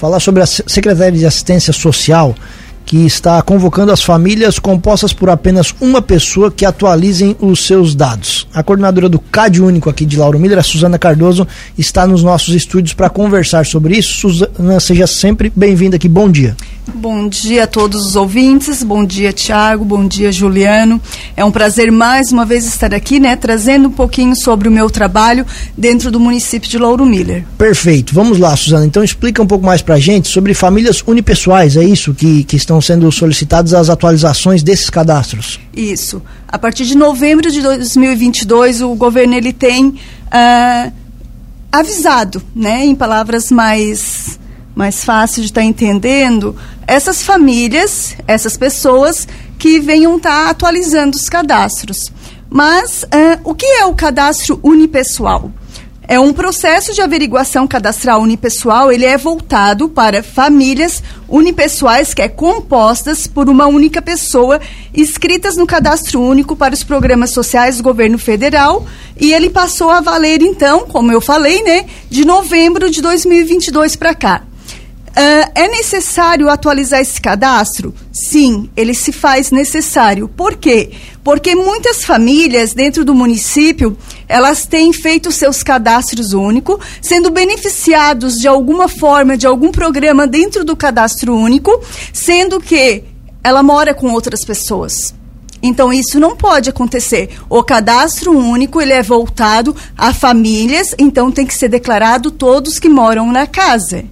falar sobre a Secretaria de Assistência Social que está convocando as famílias compostas por apenas uma pessoa que atualizem os seus dados. A coordenadora do CAD Único aqui de Lauro Miller, a Suzana Cardoso, está nos nossos estúdios para conversar sobre isso. Suzana, seja sempre bem-vinda aqui. Bom dia. Bom dia a todos os ouvintes, bom dia Tiago, bom dia Juliano. É um prazer mais uma vez estar aqui, né, trazendo um pouquinho sobre o meu trabalho dentro do município de Lauro Miller. Perfeito, vamos lá Suzana, então explica um pouco mais pra gente sobre famílias unipessoais, é isso que, que estão sendo solicitadas as atualizações desses cadastros? Isso, a partir de novembro de 2022 o governo ele tem uh, avisado, né, em palavras mais mais fácil de estar tá entendendo, essas famílias, essas pessoas que venham estar tá atualizando os cadastros. Mas uh, o que é o cadastro unipessoal? É um processo de averiguação cadastral unipessoal, ele é voltado para famílias unipessoais, que é compostas por uma única pessoa, inscritas no cadastro único para os programas sociais do governo federal, e ele passou a valer então, como eu falei, né, de novembro de 2022 para cá. Uh, é necessário atualizar esse cadastro? Sim, ele se faz necessário. Por quê? Porque muitas famílias dentro do município, elas têm feito seus cadastros únicos, sendo beneficiados de alguma forma, de algum programa dentro do cadastro único, sendo que ela mora com outras pessoas. Então isso não pode acontecer. O cadastro único ele é voltado a famílias, então tem que ser declarado todos que moram na casa.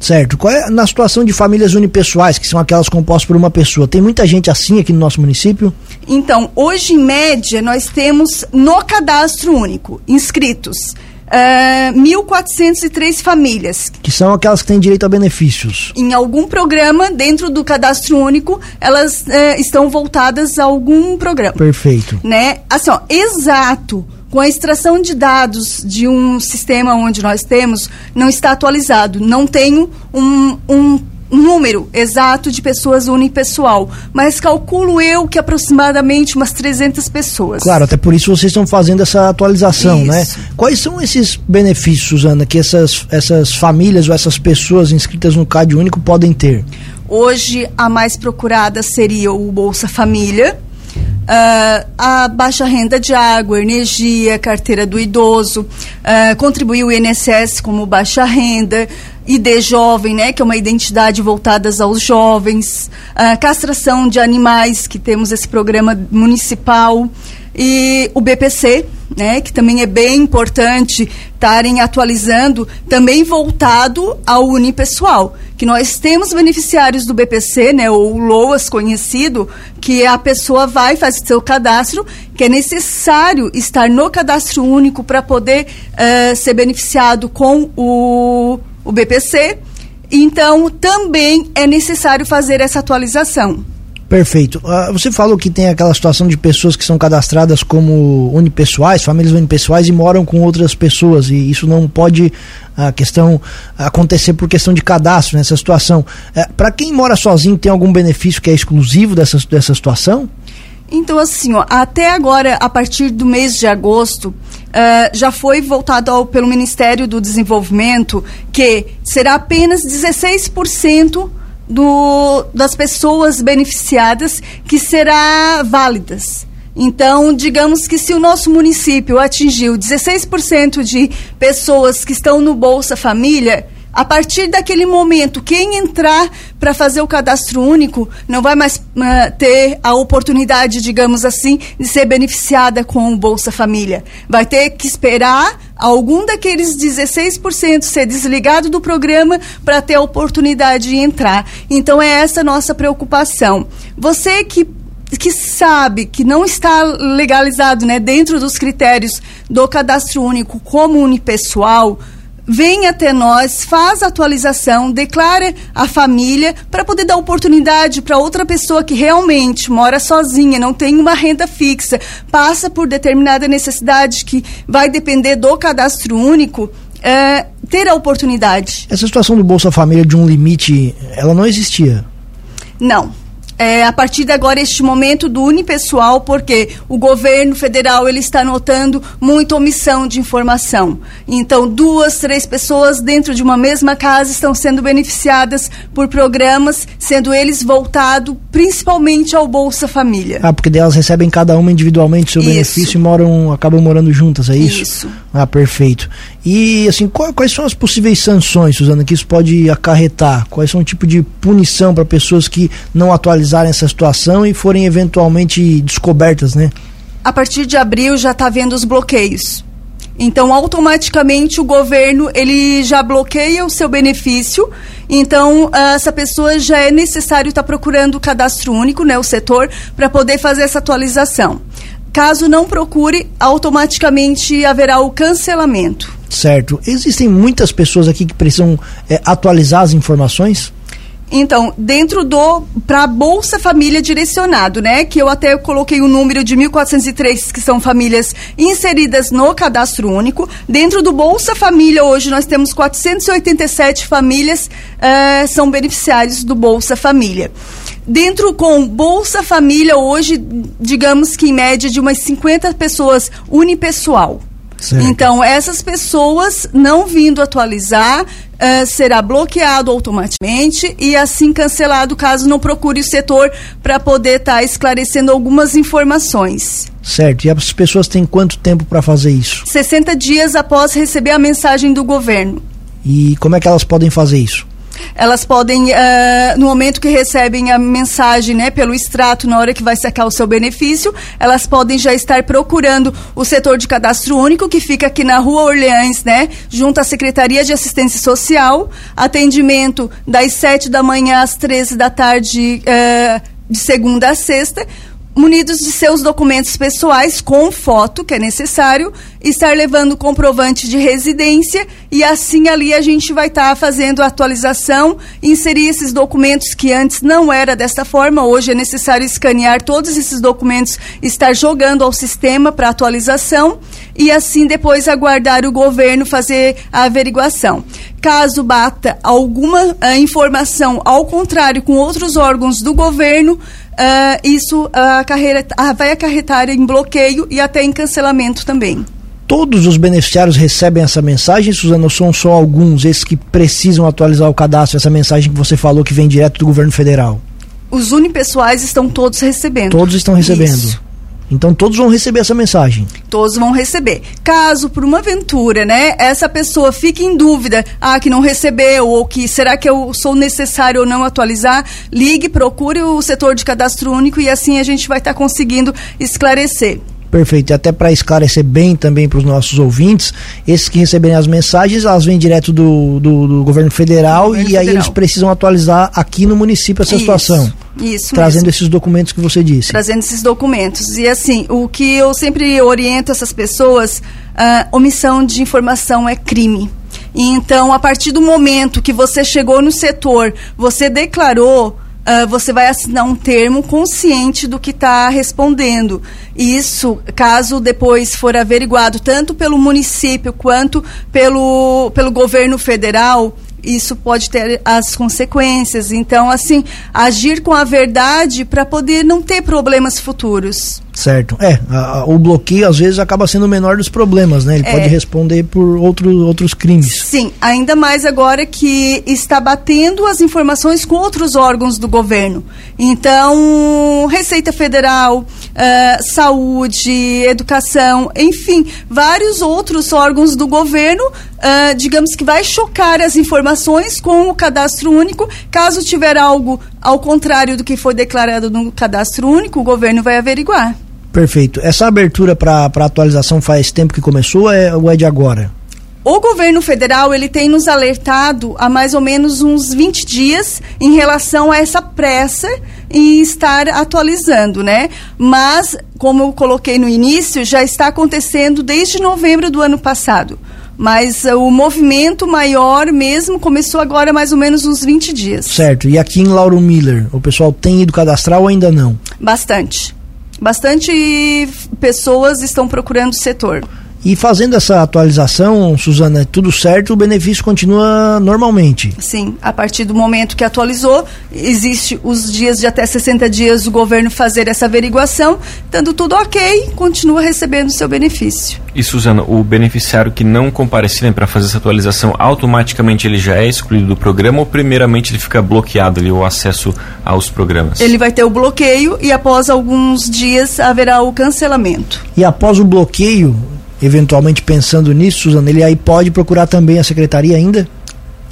Certo. Qual é na situação de famílias unipessoais, que são aquelas compostas por uma pessoa? Tem muita gente assim aqui no nosso município? Então, hoje, em média, nós temos no cadastro único inscritos uh, 1.403 famílias. Que são aquelas que têm direito a benefícios. Em algum programa, dentro do cadastro único, elas uh, estão voltadas a algum programa. Perfeito. Né? Assim, ó, exato com a extração de dados de um sistema onde nós temos, não está atualizado. Não tenho um, um número exato de pessoas unipessoal, mas calculo eu que aproximadamente umas 300 pessoas. Claro, até por isso vocês estão fazendo essa atualização, né? isso. né? Quais são esses benefícios, Suzana, que essas, essas famílias ou essas pessoas inscritas no CAD único podem ter? Hoje, a mais procurada seria o Bolsa Família, Uh, a baixa renda de água, energia, carteira do idoso, uh, contribuiu o INSS como baixa renda, ID jovem, né, que é uma identidade voltada aos jovens, uh, castração de animais, que temos esse programa municipal, e o BPC, né, que também é bem importante estarem atualizando, também voltado ao unipessoal, que nós temos beneficiários do BPC, né, ou LOAS conhecido, que a pessoa vai fazer seu cadastro, que é necessário estar no cadastro único para poder uh, ser beneficiado com o, o BPC. Então, também é necessário fazer essa atualização. Perfeito. Uh, você falou que tem aquela situação de pessoas que são cadastradas como unipessoais, famílias unipessoais e moram com outras pessoas e isso não pode a questão acontecer por questão de cadastro nessa situação. Uh, Para quem mora sozinho tem algum benefício que é exclusivo dessa, dessa situação? Então, assim, ó, até agora, a partir do mês de agosto, uh, já foi voltado ao, pelo Ministério do Desenvolvimento que será apenas 16% do, das pessoas beneficiadas que será válidas. Então, digamos que se o nosso município atingiu 16% de pessoas que estão no Bolsa Família, a partir daquele momento, quem entrar para fazer o cadastro único não vai mais uh, ter a oportunidade, digamos assim, de ser beneficiada com o Bolsa Família. Vai ter que esperar algum daqueles 16% ser desligado do programa para ter a oportunidade de entrar. Então é essa nossa preocupação. Você que que sabe que não está legalizado né, dentro dos critérios do cadastro único como unipessoal, vem até nós, faz a atualização, declara a família para poder dar oportunidade para outra pessoa que realmente mora sozinha, não tem uma renda fixa, passa por determinada necessidade que vai depender do cadastro único. É, ter a oportunidade. Essa situação do Bolsa Família de um limite, ela não existia? Não. É, a partir de agora este momento do unipessoal, porque o governo federal ele está notando muita omissão de informação. Então, duas, três pessoas dentro de uma mesma casa estão sendo beneficiadas por programas, sendo eles voltados principalmente ao Bolsa Família. Ah, porque elas recebem cada uma individualmente seu isso. benefício e moram, acabam morando juntas, é isso? Isso. Ah, perfeito. E assim, quais são as possíveis sanções, Suzana, que isso pode acarretar? Quais são o tipo de punição para pessoas que não atualizam analisarem essa situação e forem eventualmente descobertas, né? A partir de abril já está havendo os bloqueios. Então, automaticamente o governo ele já bloqueia o seu benefício. Então, essa pessoa já é necessário estar tá procurando o cadastro único, né, o setor, para poder fazer essa atualização. Caso não procure, automaticamente haverá o cancelamento. Certo. Existem muitas pessoas aqui que precisam é, atualizar as informações? Então, dentro do para Bolsa Família direcionado, né, que eu até coloquei o número de 1403 que são famílias inseridas no cadastro único. Dentro do Bolsa Família hoje nós temos 487 famílias uh, são beneficiários do Bolsa Família. Dentro com Bolsa Família hoje, digamos que em média de umas 50 pessoas unipessoal. Certo. Então, essas pessoas não vindo atualizar, uh, será bloqueado automaticamente e assim cancelado caso não procure o setor para poder estar tá esclarecendo algumas informações. Certo. E as pessoas têm quanto tempo para fazer isso? 60 dias após receber a mensagem do governo. E como é que elas podem fazer isso? Elas podem, uh, no momento que recebem a mensagem, né, pelo extrato, na hora que vai sacar o seu benefício, elas podem já estar procurando o setor de cadastro único, que fica aqui na Rua Orleans, né, junto à Secretaria de Assistência Social, atendimento das 7 da manhã às 13 da tarde, uh, de segunda a sexta, munidos de seus documentos pessoais com foto, que é necessário, estar levando comprovante de residência e assim ali a gente vai estar tá fazendo a atualização, inserir esses documentos que antes não era desta forma, hoje é necessário escanear todos esses documentos, estar jogando ao sistema para atualização e assim depois aguardar o governo fazer a averiguação. Caso bata alguma uh, informação ao contrário com outros órgãos do governo, uh, isso uh, carreira, uh, vai acarretar em bloqueio e até em cancelamento também. Todos os beneficiários recebem essa mensagem, Suzana, ou são só alguns, esses que precisam atualizar o cadastro, essa mensagem que você falou que vem direto do governo federal? Os unipessoais estão todos recebendo. Todos estão recebendo. Isso. Então todos vão receber essa mensagem. Todos vão receber. Caso por uma aventura, né, essa pessoa fique em dúvida, ah, que não recebeu ou que será que eu sou necessário ou não atualizar, ligue, procure o setor de cadastro único e assim a gente vai estar tá conseguindo esclarecer. Perfeito. E até para esclarecer bem também para os nossos ouvintes, esses que receberem as mensagens, elas vêm direto do, do, do governo federal governo e federal. aí eles precisam atualizar aqui no município essa Isso. situação. Isso Trazendo mesmo. esses documentos que você disse. Trazendo esses documentos. E assim, o que eu sempre oriento essas pessoas, uh, omissão de informação é crime. Então, a partir do momento que você chegou no setor, você declarou Uh, você vai assinar um termo consciente do que está respondendo. Isso, caso depois for averiguado tanto pelo município quanto pelo, pelo governo federal, isso pode ter as consequências. Então, assim, agir com a verdade para poder não ter problemas futuros. Certo. É, a, a, o bloqueio às vezes acaba sendo o menor dos problemas, né? Ele é. pode responder por outro, outros crimes. Sim, ainda mais agora que está batendo as informações com outros órgãos do governo. Então, Receita Federal, uh, Saúde, Educação, enfim, vários outros órgãos do governo, uh, digamos que vai chocar as informações com o cadastro único. Caso tiver algo ao contrário do que foi declarado no cadastro único, o governo vai averiguar. Perfeito. Essa abertura para atualização faz tempo que começou é, ou é de agora? O governo federal ele tem nos alertado há mais ou menos uns 20 dias em relação a essa pressa em estar atualizando, né? Mas, como eu coloquei no início, já está acontecendo desde novembro do ano passado. Mas uh, o movimento maior mesmo começou agora mais ou menos uns 20 dias. Certo. E aqui em Lauro Miller, o pessoal tem ido cadastrar ou ainda não? Bastante. Bastante pessoas estão procurando o setor. E fazendo essa atualização, Suzana, tudo certo, o benefício continua normalmente. Sim, a partir do momento que atualizou, existe os dias de até 60 dias o governo fazer essa averiguação, estando tudo ok, continua recebendo o seu benefício. E Suzana, o beneficiário que não comparecer para fazer essa atualização, automaticamente ele já é excluído do programa ou primeiramente ele fica bloqueado ali o acesso aos programas? Ele vai ter o bloqueio e após alguns dias haverá o cancelamento. E após o bloqueio, eventualmente pensando nisso, Suzana, ele aí pode procurar também a secretaria ainda?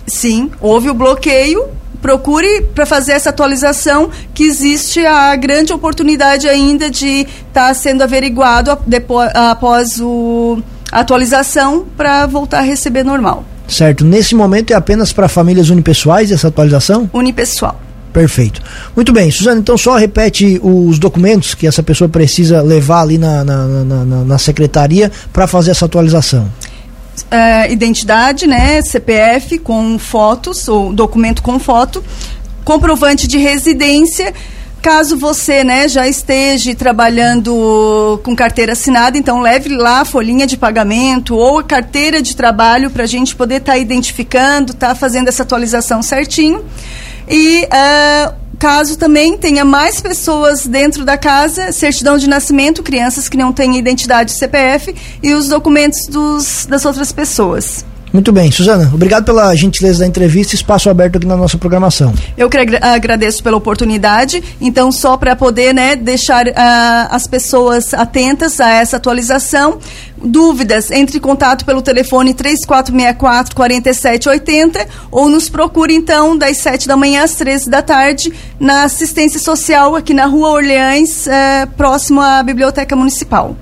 Sim, houve o bloqueio. Procure para fazer essa atualização que existe a grande oportunidade ainda de estar tá sendo averiguado depois, após o, a atualização para voltar a receber normal. Certo. Nesse momento é apenas para famílias unipessoais essa atualização? Unipessoal. Perfeito. Muito bem, Suzana, então só repete os documentos que essa pessoa precisa levar ali na, na, na, na secretaria para fazer essa atualização. Uh, identidade, né, CPF com fotos, ou documento com foto, comprovante de residência, caso você né, já esteja trabalhando com carteira assinada, então leve lá a folhinha de pagamento ou a carteira de trabalho para a gente poder estar tá identificando, estar tá fazendo essa atualização certinho. E uh, caso também tenha mais pessoas dentro da casa, certidão de nascimento, crianças que não têm identidade CPF e os documentos dos, das outras pessoas. Muito bem, Suzana, obrigado pela gentileza da entrevista, espaço aberto aqui na nossa programação. Eu que agradeço pela oportunidade, então só para poder né, deixar uh, as pessoas atentas a essa atualização, dúvidas, entre em contato pelo telefone 3464 4780 ou nos procure então das 7 da manhã às 13 da tarde na assistência social aqui na Rua Orleães, uh, próximo à Biblioteca Municipal.